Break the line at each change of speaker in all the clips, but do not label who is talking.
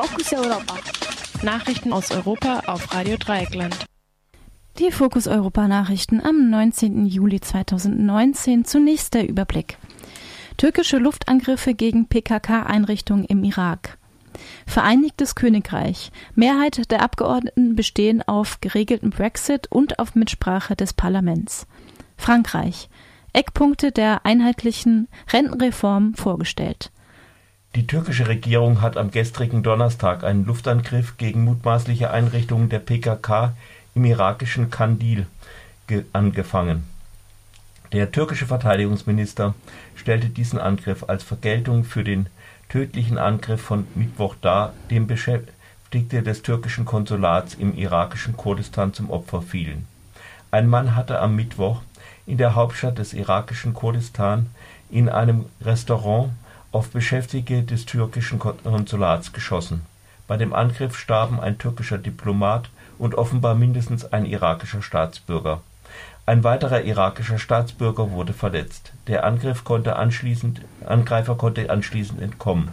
Fokus Europa.
Nachrichten aus Europa auf Radio Dreieckland.
Die Fokus Europa Nachrichten am 19. Juli 2019. Zunächst der Überblick. Türkische Luftangriffe gegen PKK-Einrichtungen im Irak. Vereinigtes Königreich. Mehrheit der Abgeordneten bestehen auf geregelten Brexit und auf Mitsprache des Parlaments. Frankreich. Eckpunkte der einheitlichen Rentenreform vorgestellt.
Die türkische Regierung hat am gestrigen Donnerstag einen Luftangriff gegen mutmaßliche Einrichtungen der PKK im irakischen Kandil angefangen. Der türkische Verteidigungsminister stellte diesen Angriff als Vergeltung für den tödlichen Angriff von Mittwoch dar, dem Beschäftigte des türkischen Konsulats im irakischen Kurdistan zum Opfer fielen. Ein Mann hatte am Mittwoch in der Hauptstadt des irakischen Kurdistan in einem Restaurant auf Beschäftigte des türkischen Konsulats geschossen. Bei dem Angriff starben ein türkischer Diplomat und offenbar mindestens ein irakischer Staatsbürger. Ein weiterer irakischer Staatsbürger wurde verletzt. Der Angriff konnte Angreifer konnte anschließend entkommen.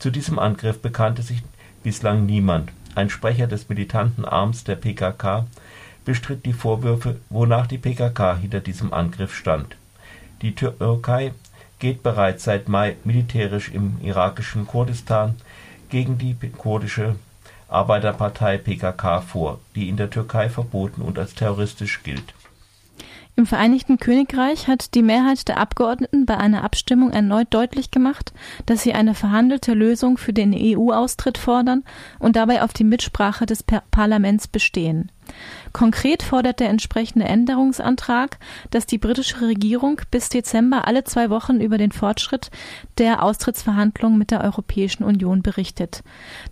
Zu diesem Angriff bekannte sich bislang niemand. Ein Sprecher des militanten Arms der PKK bestritt die Vorwürfe, wonach die PKK hinter diesem Angriff stand. Die Türkei geht bereits seit Mai militärisch im irakischen Kurdistan gegen die kurdische Arbeiterpartei PKK vor, die in der Türkei verboten und als terroristisch gilt.
Im Vereinigten Königreich hat die Mehrheit der Abgeordneten bei einer Abstimmung erneut deutlich gemacht, dass sie eine verhandelte Lösung für den EU-Austritt fordern und dabei auf die Mitsprache des Parlaments bestehen. Konkret fordert der entsprechende Änderungsantrag, dass die britische Regierung bis Dezember alle zwei Wochen über den Fortschritt der Austrittsverhandlungen mit der Europäischen Union berichtet.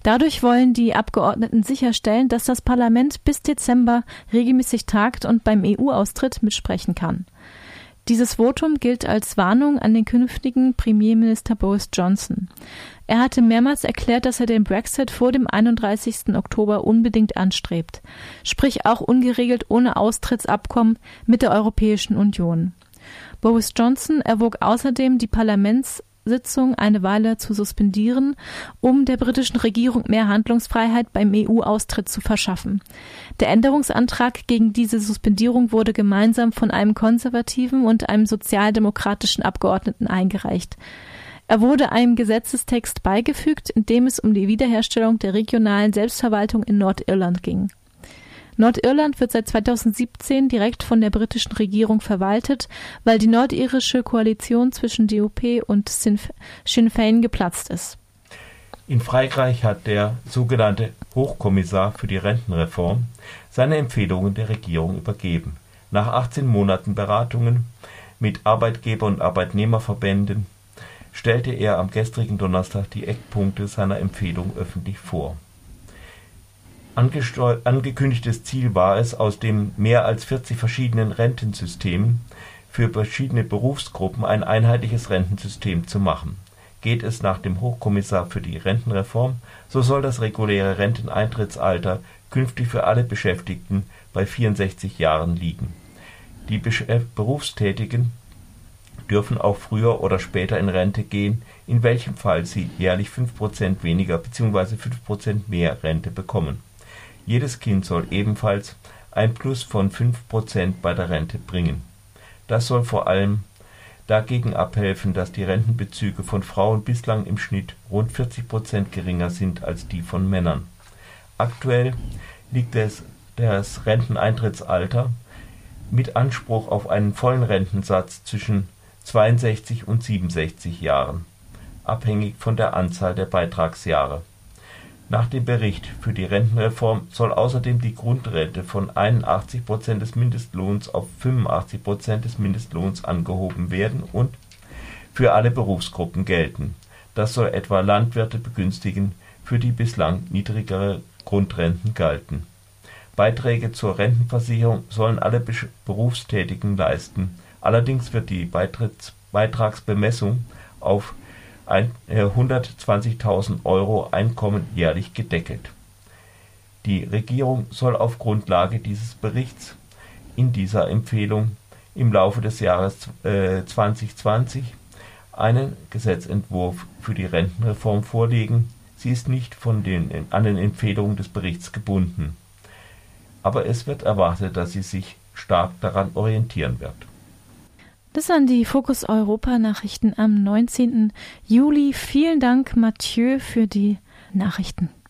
Dadurch wollen die Abgeordneten sicherstellen, dass das Parlament bis Dezember regelmäßig tagt und beim EU-Austritt mitsprechen kann. Dieses Votum gilt als Warnung an den künftigen Premierminister Boris Johnson. Er hatte mehrmals erklärt, dass er den Brexit vor dem 31. Oktober unbedingt anstrebt, sprich auch ungeregelt ohne Austrittsabkommen mit der Europäischen Union. Boris Johnson erwog außerdem die Parlaments Sitzung eine Weile zu suspendieren, um der britischen Regierung mehr Handlungsfreiheit beim EU-Austritt zu verschaffen. Der Änderungsantrag gegen diese Suspendierung wurde gemeinsam von einem konservativen und einem sozialdemokratischen Abgeordneten eingereicht. Er wurde einem Gesetzestext beigefügt, in dem es um die Wiederherstellung der regionalen Selbstverwaltung in Nordirland ging. Nordirland wird seit 2017 direkt von der britischen Regierung verwaltet, weil die nordirische Koalition zwischen DUP und Sinn Fein geplatzt ist.
In Frankreich hat der sogenannte Hochkommissar für die Rentenreform seine Empfehlungen der Regierung übergeben. Nach 18 Monaten Beratungen mit Arbeitgeber- und Arbeitnehmerverbänden stellte er am gestrigen Donnerstag die Eckpunkte seiner Empfehlung öffentlich vor Angekündigtes Ziel war es, aus den mehr als 40 verschiedenen Rentensystemen für verschiedene Berufsgruppen ein einheitliches Rentensystem zu machen. Geht es nach dem Hochkommissar für die Rentenreform, so soll das reguläre Renteneintrittsalter künftig für alle Beschäftigten bei 64 Jahren liegen. Die Berufstätigen dürfen auch früher oder später in Rente gehen, in welchem Fall sie jährlich 5% weniger bzw. 5% mehr Rente bekommen jedes Kind soll ebenfalls ein Plus von 5% bei der Rente bringen. Das soll vor allem dagegen abhelfen, dass die Rentenbezüge von Frauen bislang im Schnitt rund 40% geringer sind als die von Männern. Aktuell liegt das, das Renteneintrittsalter mit Anspruch auf einen vollen Rentensatz zwischen 62 und 67 Jahren, abhängig von der Anzahl der Beitragsjahre nach dem Bericht für die Rentenreform soll außerdem die Grundrente von 81% des Mindestlohns auf 85% des Mindestlohns angehoben werden und für alle Berufsgruppen gelten. Das soll etwa Landwirte begünstigen, für die bislang niedrigere Grundrenten galten. Beiträge zur Rentenversicherung sollen alle Berufstätigen leisten. Allerdings wird die Beitragsbemessung auf 120.000 äh, Euro Einkommen jährlich gedeckelt. Die Regierung soll auf Grundlage dieses Berichts in dieser Empfehlung im Laufe des Jahres 2020 äh, einen Gesetzentwurf für die Rentenreform vorlegen, Sie ist nicht von den, an den Empfehlungen des Berichts gebunden. Aber es wird erwartet, dass sie sich stark daran orientieren wird.
Das waren die Fokus Europa Nachrichten am 19. Juli. Vielen Dank, Mathieu, für die Nachrichten.